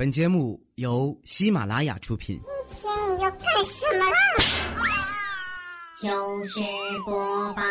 本节目由喜马拉雅出品。今天你要干什么啦？糗事播报。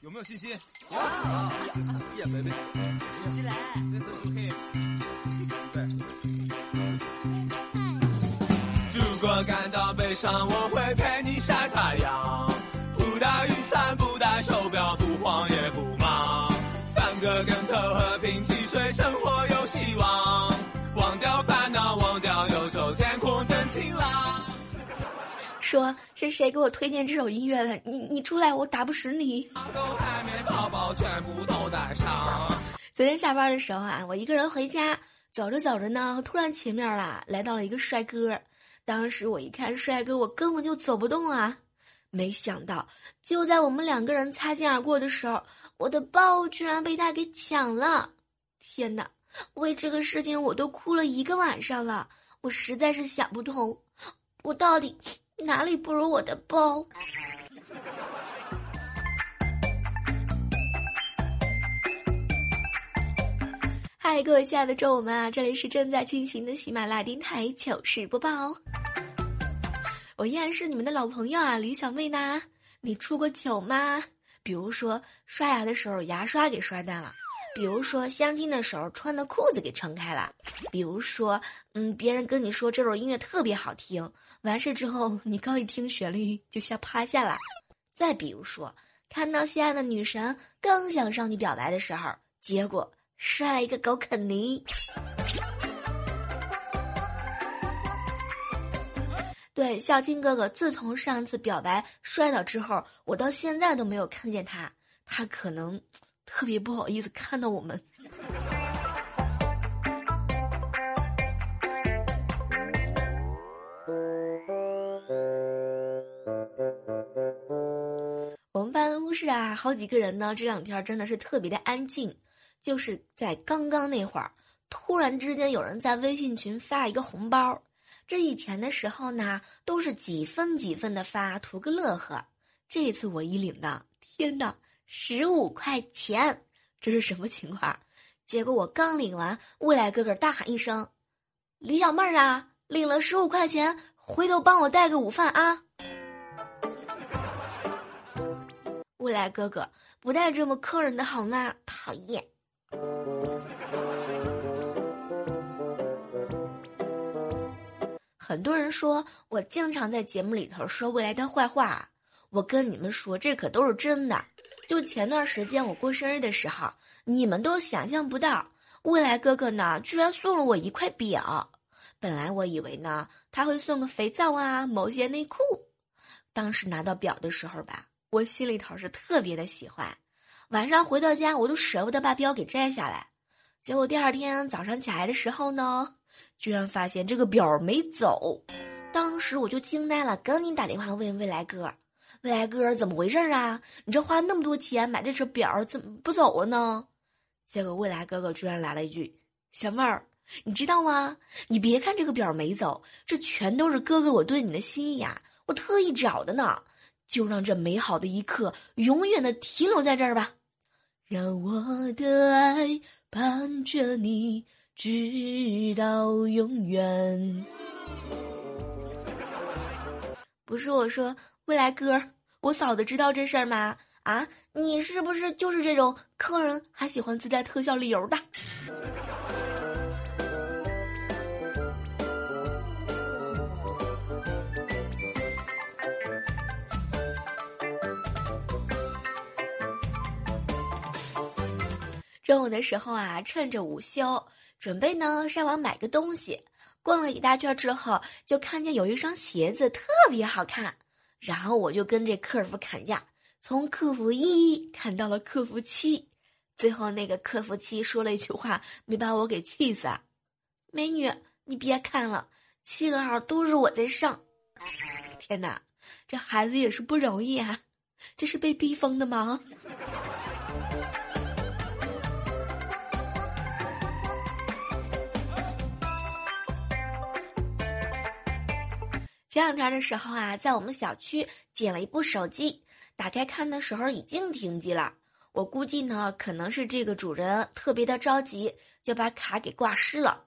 有没有信心？有。别别别，起来，感到悲伤，我会陪你晒太阳。不带雨伞，不带手表，不慌也不忙。翻个跟头，和平汽水，生活有希望。忘掉烦恼，忘掉忧愁，天空真晴朗。说是谁给我推荐这首音乐的？你你出来，我打不死你！狗海绵宝宝全部都带上。昨天下班的时候啊，我一个人回家，走着走着呢，突然前面啦来到了一个帅哥。当时我一看帅哥，我根本就走不动啊！没想到就在我们两个人擦肩而过的时候，我的包居然被他给抢了！天哪，为这个事情我都哭了一个晚上了，我实在是想不通，我到底哪里不如我的包？嗨，各位亲爱的周五们啊，这里是正在进行的喜马拉雅电台糗事播报哦。我依然是你们的老朋友啊，李小妹呢？你出过糗吗？比如说刷牙的时候牙刷给刷断了，比如说相亲的时候穿的裤子给撑开了，比如说嗯，别人跟你说这首音乐特别好听，完事之后你刚一听旋律就吓趴下了。再比如说看到心爱的女神刚想向你表白的时候，结果。摔了一个狗啃泥。对，孝金哥哥，自从上次表白摔倒之后，我到现在都没有看见他。他可能 特别不好意思看到我们。我们办公室啊，好几个人呢，这两天真的是特别的安静。就是在刚刚那会儿，突然之间有人在微信群发一个红包。这以前的时候呢，都是几分几分的发，图个乐呵。这次我一领到，天哪，十五块钱！这是什么情况？结果我刚领完，未来哥哥大喊一声：“李小妹儿啊，领了十五块钱，回头帮我带个午饭啊！”未来哥哥不带这么坑人的好吗？讨厌。很多人说我经常在节目里头说未来的坏话，我跟你们说，这可都是真的。就前段时间我过生日的时候，你们都想象不到，未来哥哥呢居然送了我一块表。本来我以为呢他会送个肥皂啊、某些内裤。当时拿到表的时候吧，我心里头是特别的喜欢。晚上回到家，我都舍不得把表给摘下来。结果第二天早上起来的时候呢，居然发现这个表没走。当时我就惊呆了，赶紧打电话问未来哥：“未来哥，怎么回事啊？你这花那么多钱买这只表，怎么不走了呢？”结果未来哥哥居然来了一句：“小妹儿，你知道吗？你别看这个表没走，这全都是哥哥我对你的心意呀，我特意找的呢。就让这美好的一刻永远的停留在这儿吧。”让我的爱伴着你直到永远。不是我说，未来哥，我嫂子知道这事儿吗？啊，你是不是就是这种坑人还喜欢自带特效理由的？中午的时候啊，趁着午休，准备呢上网买个东西。逛了一大圈之后，就看见有一双鞋子特别好看，然后我就跟这客服砍价，从客服一砍到了客服七，最后那个客服七说了一句话，没把我给气死啊。美女，你别看了，七个号都是我在上。天哪，这孩子也是不容易啊，这是被逼疯的吗？前两天的时候啊，在我们小区捡了一部手机，打开看的时候已经停机了。我估计呢，可能是这个主人特别的着急，就把卡给挂失了。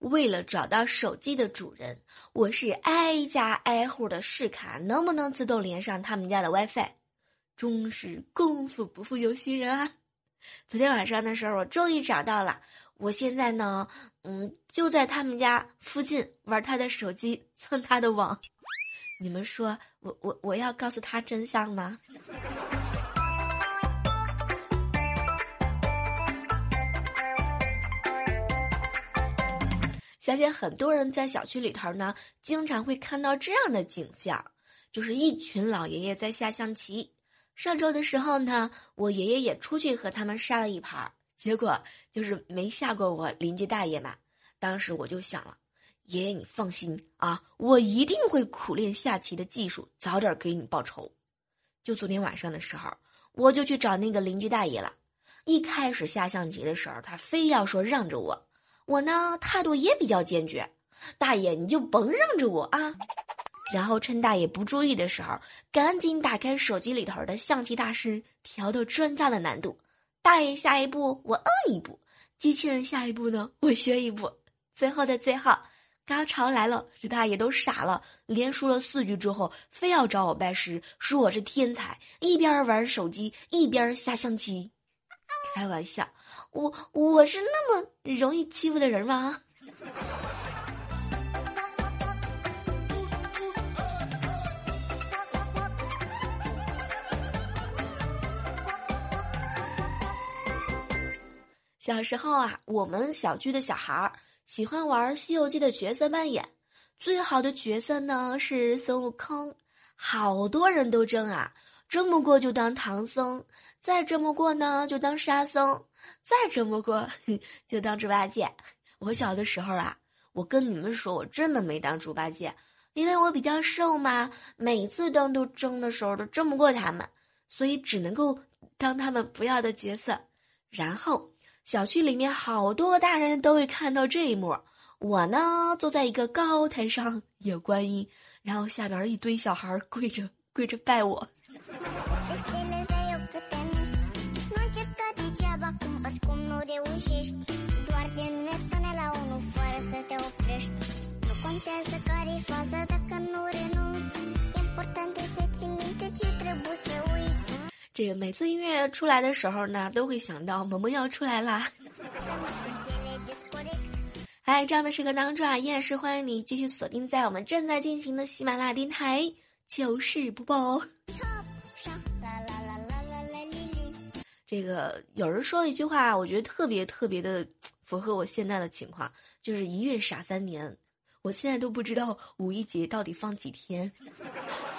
为了找到手机的主人，我是挨家挨户的试卡能不能自动连上他们家的 WiFi。终是功夫不负有心人啊！昨天晚上的时候，我终于找到了。我现在呢，嗯，就在他们家附近玩他的手机，蹭他的网。你们说，我我我要告诉他真相吗？相信很多人在小区里头呢，经常会看到这样的景象，就是一群老爷爷在下象棋。上周的时候呢，我爷爷也出去和他们杀了一盘儿，结果就是没下过我邻居大爷嘛。当时我就想了，爷爷你放心啊，我一定会苦练下棋的技术，早点给你报仇。就昨天晚上的时候，我就去找那个邻居大爷了。一开始下象棋的时候，他非要说让着我。我呢态度也比较坚决，大爷你就甭让着我啊！然后趁大爷不注意的时候，赶紧打开手机里头的象棋大师，调到专家的难度。大爷下一步我摁一步，机器人下一步呢我学一步。最后的最后，高潮来了，这大爷都傻了，连输了四局之后，非要找我拜师，说我是天才，一边玩手机一边下象棋。开玩笑。我我是那么容易欺负的人吗？小时候啊，我们小区的小孩儿喜欢玩《西游记》的角色扮演，最好的角色呢是孙悟空，好多人都争啊，争不过就当唐僧，再争不过呢就当沙僧。再争不过，就当猪八戒。我小的时候啊，我跟你们说，我真的没当猪八戒，因为我比较瘦嘛，每次当都争的时候都争不过他们，所以只能够当他们不要的角色。然后小区里面好多大人都会看到这一幕，我呢坐在一个高台上演观音，然后下边一堆小孩跪着跪着拜我。这个每次音乐出来的时候呢，都会想到萌萌要出来啦。哎，这样的时刻当中啊，依然是欢迎你继续锁定在我们正在进行的喜马拉雅电台糗事播报。这个有人说一句话，我觉得特别特别的符合我现在的情况，就是一孕傻三年。我现在都不知道五一节到底放几天。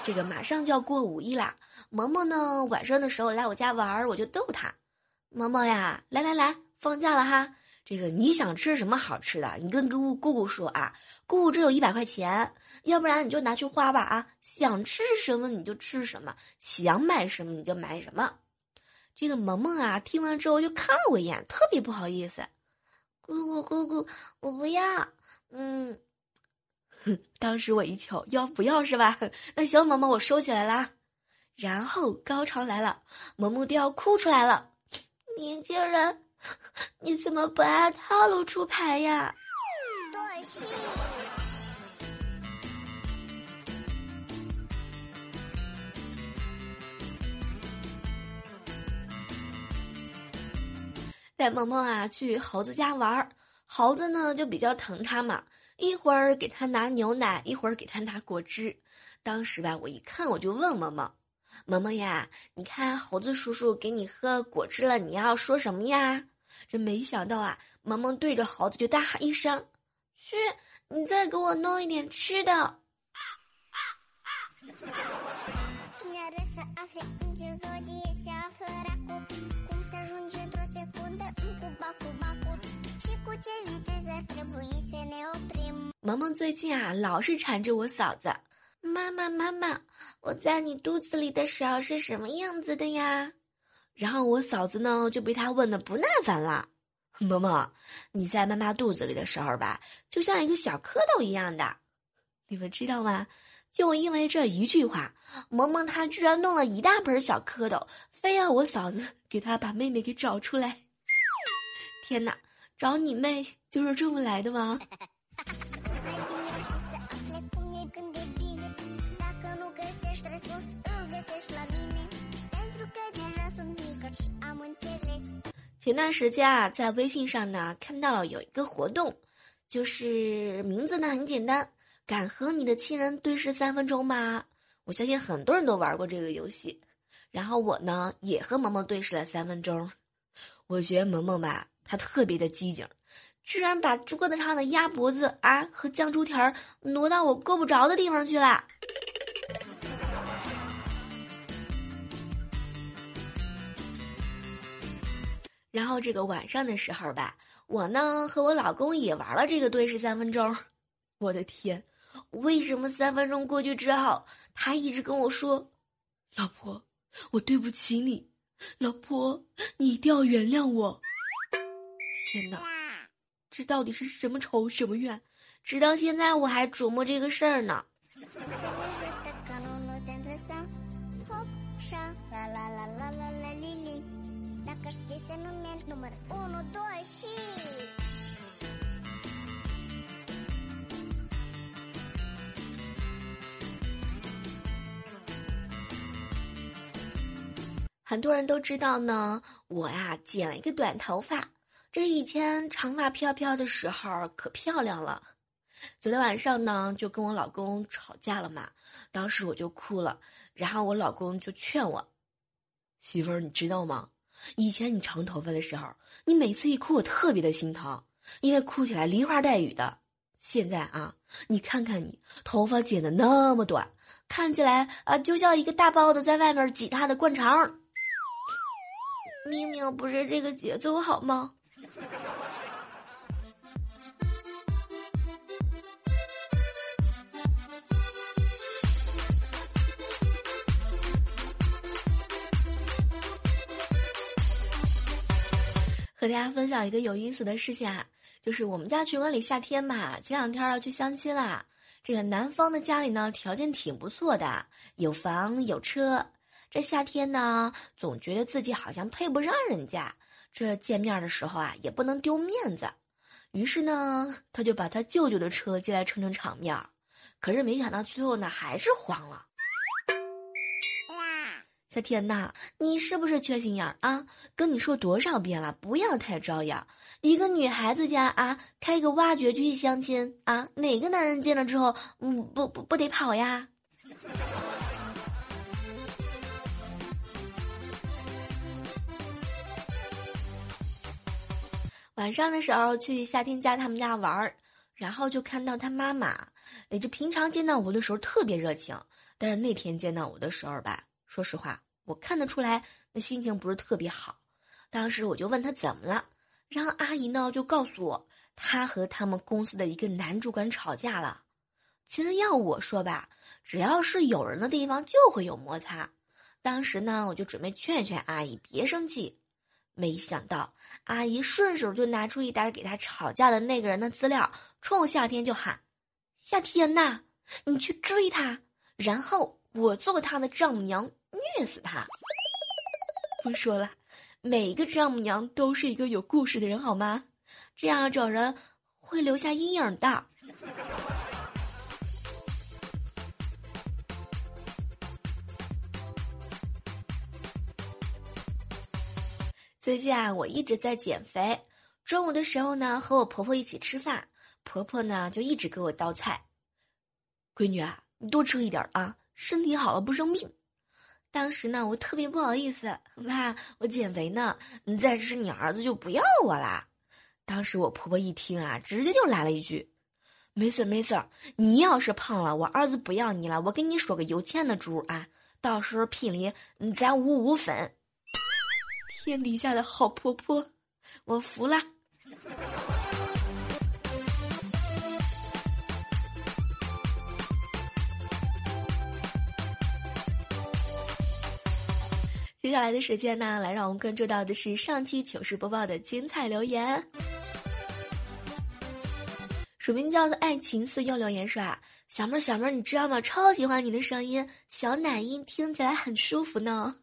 这个马上就要过五一啦，萌萌呢晚上的时候来我家玩，我就逗他，萌萌呀，来来来，放假了哈。这个你想吃什么好吃的，你跟姑姑姑说啊，姑姑这有一百块钱，要不然你就拿去花吧啊。想吃什么你就吃什么，想买什么你就买什么。这个萌萌啊，听完之后就看了我一眼，特别不好意思。姑姑姑姑，我不要。嗯，当时我一瞧，要不要是吧？那行，萌萌，我收起来啦。然后高潮来了，萌萌都要哭出来了。年轻人，你怎么不按套路出牌呀？带萌萌啊去猴子家玩儿，猴子呢就比较疼他嘛，一会儿给他拿牛奶，一会儿给他拿果汁。当时吧，我一看我就问萌萌：“萌萌呀，你看猴子叔叔给你喝果汁了，你要说什么呀？”这没想到啊，萌萌对着猴子就大喊一声：“去，你再给我弄一点吃的。”萌萌最近啊，老是缠着我嫂子。妈妈，妈妈，我在你肚子里的时候是什么样子的呀？然后我嫂子呢就被他问的不耐烦了。萌萌，你在妈妈肚子里的时候吧，就像一个小蝌蚪一样的。你们知道吗？就因为这一句话，萌萌她居然弄了一大盆小蝌蚪，非要我嫂子给她把妹妹给找出来。天哪，找你妹就是这么来的吗？前段时间啊，在微信上呢看到了有一个活动，就是名字呢很简单，敢和你的亲人对视三分钟吗？我相信很多人都玩过这个游戏，然后我呢也和萌萌对视了三分钟。我觉得萌萌吧，她特别的机警，居然把桌子上的鸭脖子啊和酱猪蹄儿挪到我够不着的地方去了。然后这个晚上的时候吧，我呢和我老公也玩了这个对视三分钟。我的天，为什么三分钟过去之后，他一直跟我说：“老婆，我对不起你，老婆，你一定要原谅我。”天哪，这到底是什么仇什么怨？直到现在我还琢磨这个事儿呢。很多人都知道呢，我呀剪了一个短头发。这以前长发飘飘的时候可漂亮了。昨天晚上呢，就跟我老公吵架了嘛，当时我就哭了，然后我老公就劝我：“媳妇儿，你知道吗？以前你长头发的时候，你每次一哭，我特别的心疼，因为哭起来梨花带雨的。现在啊，你看看你头发剪的那么短，看起来啊，就像一个大包子在外面挤他的灌肠。”明明不是这个节奏好吗？和大家分享一个有意思的事情啊，就是我们家群管理夏天嘛，前两天要去相亲啦。这个男方的家里呢，条件挺不错的，有房有车。这夏天呢，总觉得自己好像配不上人家。这见面的时候啊，也不能丢面子。于是呢，他就把他舅舅的车借来撑撑场面。可是没想到最后呢，还是黄了。小天呐，你是不是缺心眼儿啊？跟你说多少遍了，不要太招摇。一个女孩子家啊，开个挖掘机相亲啊，哪个男人见了之后，嗯，不不不得跑呀？晚上的时候去夏天家他们家玩儿，然后就看到他妈妈，哎，这平常见到我的时候特别热情，但是那天见到我的时候吧，说实话，我看得出来那心情不是特别好。当时我就问他怎么了，然后阿姨呢就告诉我，他和他们公司的一个男主管吵架了。其实要我说吧，只要是有人的地方就会有摩擦。当时呢，我就准备劝劝阿姨别生气。没想到，阿姨顺手就拿出一沓给她吵架的那个人的资料，冲夏天就喊：“夏天呐，你去追他，然后我做他的丈母娘，虐死他。”不说了，每个丈母娘都是一个有故事的人，好吗？这样找人会留下阴影的。最近啊，我一直在减肥。中午的时候呢，和我婆婆一起吃饭，婆婆呢就一直给我倒菜。闺女啊，你多吃一点啊，身体好了不生病。当时呢，我特别不好意思，妈，我减肥呢，你再吃你儿子就不要我啦。当时我婆婆一听啊，直接就来了一句：“没事没事，你要是胖了，我儿子不要你了，我跟你说个有钱的主啊，到时候聘礼咱五五分。”天底下的好婆婆，我服了。接下来的时间呢，来让我们关注到的是上期糗事播报的精彩留言。署名叫做“爱情四”又留言说啊，小妹儿，小妹儿，你知道吗？超喜欢你的声音，小奶音听起来很舒服呢。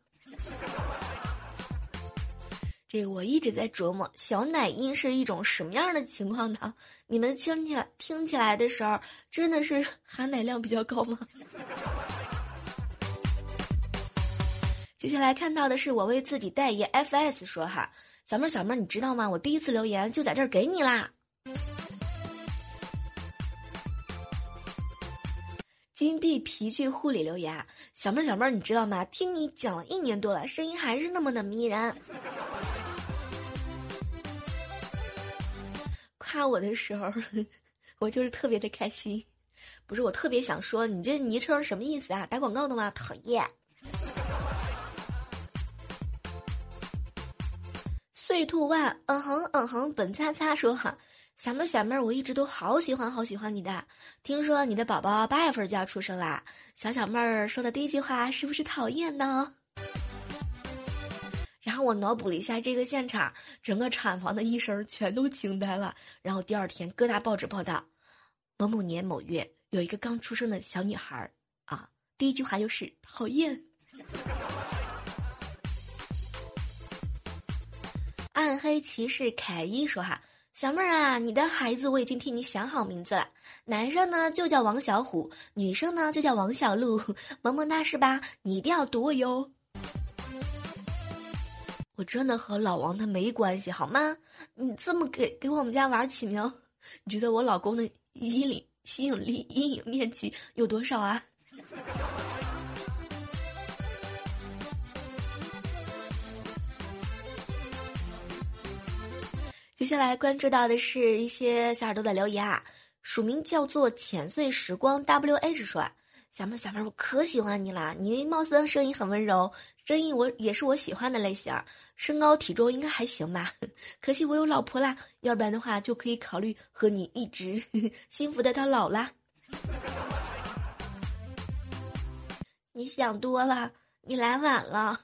这个我一直在琢磨，小奶音是一种什么样的情况呢？你们听起来听起来的时候，真的是含奶量比较高吗？接下来看到的是我为自己代言，FS 说哈，小妹儿，小妹儿，你知道吗？我第一次留言就在这儿给你啦。金币皮具护理留言，小妹儿小妹儿，你知道吗？听你讲了一年多了，声音还是那么的迷人。夸我的时候，我就是特别的开心。不是我特别想说，你这昵称什么意思啊？打广告的吗？讨厌。碎兔万，嗯哼嗯哼，本擦擦说哈。小妹儿，小妹儿，我一直都好喜欢，好喜欢你的。听说你的宝宝八月份就要出生啦，小小妹儿说的第一句话是不是讨厌呢？我脑补了一下这个现场，整个产房的医生全都惊呆了。然后第二天各大报纸报道，某某年某月有一个刚出生的小女孩啊，第一句话就是讨厌。暗黑骑士凯伊说哈。小妹儿啊，你的孩子我已经替你想好名字了，男生呢就叫王小虎，女生呢就叫王小鹿，萌萌哒是吧？你一定要读我哟。我真的和老王他没关系好吗？你这么给给我们家娃起名，你觉得我老公的阴影吸引力阴影面积有多少啊？接下来关注到的是一些小耳朵的留言啊，署名叫做浅碎时光 W H 说啊：“小妹小妹，我可喜欢你啦！你貌似声音很温柔，声音我也是我喜欢的类型，身高体重应该还行吧？可惜我有老婆啦，要不然的话就可以考虑和你一直 幸福的到老啦。你想多了，你来晚了。”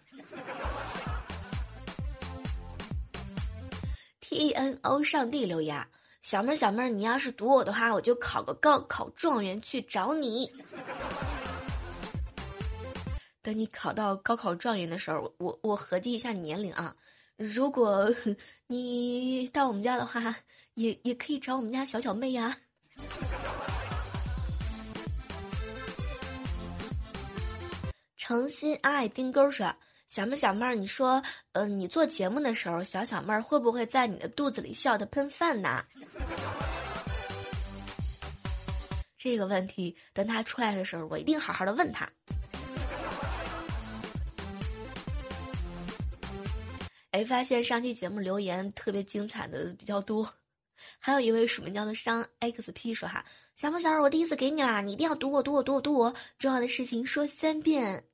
T N O 上帝留言，小妹儿小妹儿，你要是读我的话，我就考个高考状元去找你。等你考到高考状元的时候，我我合计一下年龄啊，如果 你到我们家的话，也也可以找我们家小小妹呀。诚心爱丁钩说。小妹小妹儿，你说，呃，你做节目的时候，小小妹儿会不会在你的肚子里笑的喷饭呢？这个问题，等他出来的时候，我一定好好的问他。哎，发现上期节目留言特别精彩的比较多，还有一位署名叫做商 XP 说哈，小妹小妹儿，我第一次给你啦，你一定要读我读我读我读我，重要的事情说三遍。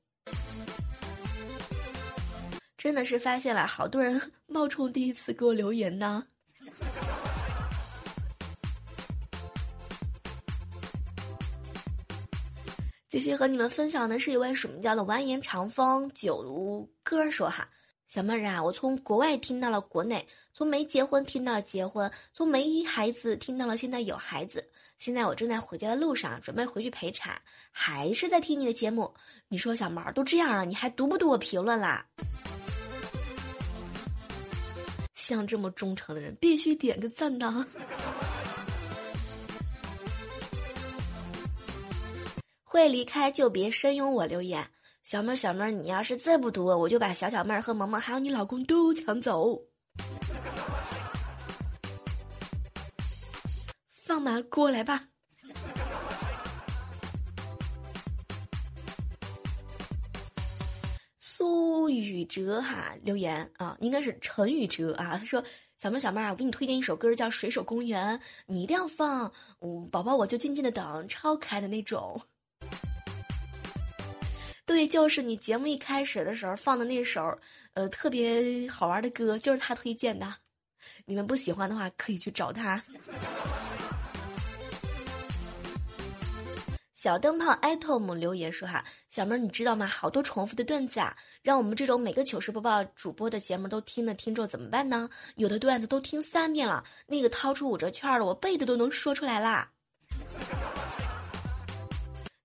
真的是发现了好多人 冒充第一次给我留言呢。继续和你们分享的是一位署名叫的完颜长风九哥说哈，小妹儿啊，我从国外听到了国内，从没结婚听到了结婚，从没孩子听到了现在有孩子，现在我正在回家的路上，准备回去陪产，还是在听你的节目。你说小毛都这样了，你还读不读我评论啦？像这么忠诚的人，必须点个赞呐！会离开就别深拥我留言，小妹儿小妹儿，你要是再不读，我就把小小妹儿和萌萌还有你老公都抢走。放马过来吧！苏雨哲哈留言啊，应该是陈雨哲啊。他说：“小妹儿小妹啊，我给你推荐一首歌，叫《水手公园》，你一定要放。嗯，宝宝我就静静的等，超可爱的那种。对，就是你节目一开始的时候放的那首，呃，特别好玩的歌，就是他推荐的。你们不喜欢的话，可以去找他。”小灯泡 atom 留言说：“哈，小妹儿，你知道吗？好多重复的段子啊，让我们这种每个糗事播报主播的节目都听的听众怎么办呢？有的段子都听三遍了，那个掏出五折券了，我背的都能说出来啦。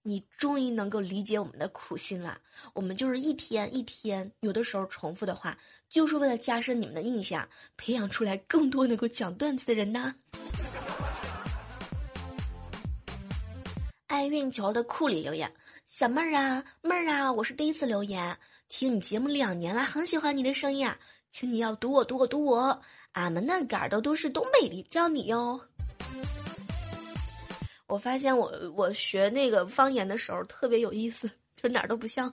你终于能够理解我们的苦心了。我们就是一天一天，有的时候重复的话，就是为了加深你们的印象，培养出来更多能够讲段子的人呢。爱运球的库里留言：小妹儿啊，妹儿啊，我是第一次留言，听你节目两年了，很喜欢你的声音啊，请你要读我，读我，读我。俺们那嘎儿的都是东北的，叫你哟。我发现我我学那个方言的时候特别有意思，就哪儿都不像。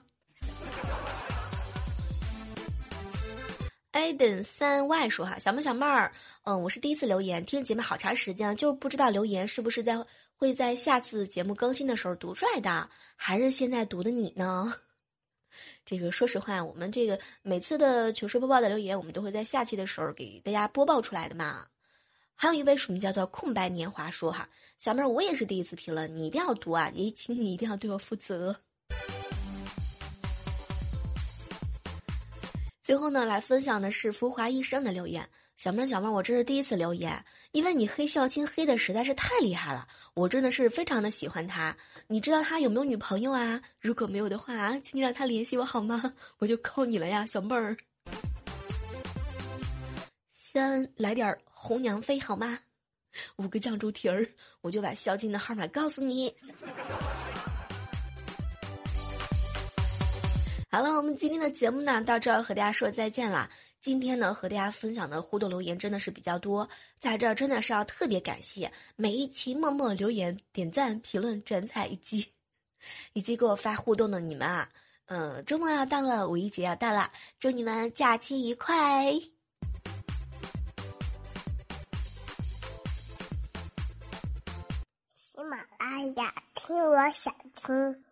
a d e n 三 Y 说哈，小妹小妹儿，嗯，我是第一次留言，听节目好长时间了，就不知道留言是不是在会在下次节目更新的时候读出来的，还是现在读的你呢？这个说实话，我们这个每次的糗事播报的留言，我们都会在下期的时候给大家播报出来的嘛。还有一位署名叫做空白年华说哈，小妹儿我也是第一次评论，你一定要读啊，也请你一定要对我负责。最后呢，来分享的是浮华一生的留言，小妹儿小妹儿，我这是第一次留言，因为你黑孝青黑的实在是太厉害了，我真的是非常的喜欢他。你知道他有没有女朋友啊？如果没有的话，请你让他联系我好吗？我就靠你了呀，小妹儿。先来点红娘妃好吗？五个酱猪蹄儿，我就把孝敬的号码告诉你。好了，我们今天的节目呢，到这儿和大家说再见啦。今天呢，和大家分享的互动留言真的是比较多，在这儿真的是要特别感谢每一期默默留言、点赞、评论、转采以及 以及给我发互动的你们啊。嗯，周末要到了，五一节要到了，祝你们假期愉快。哎呀，听我想听。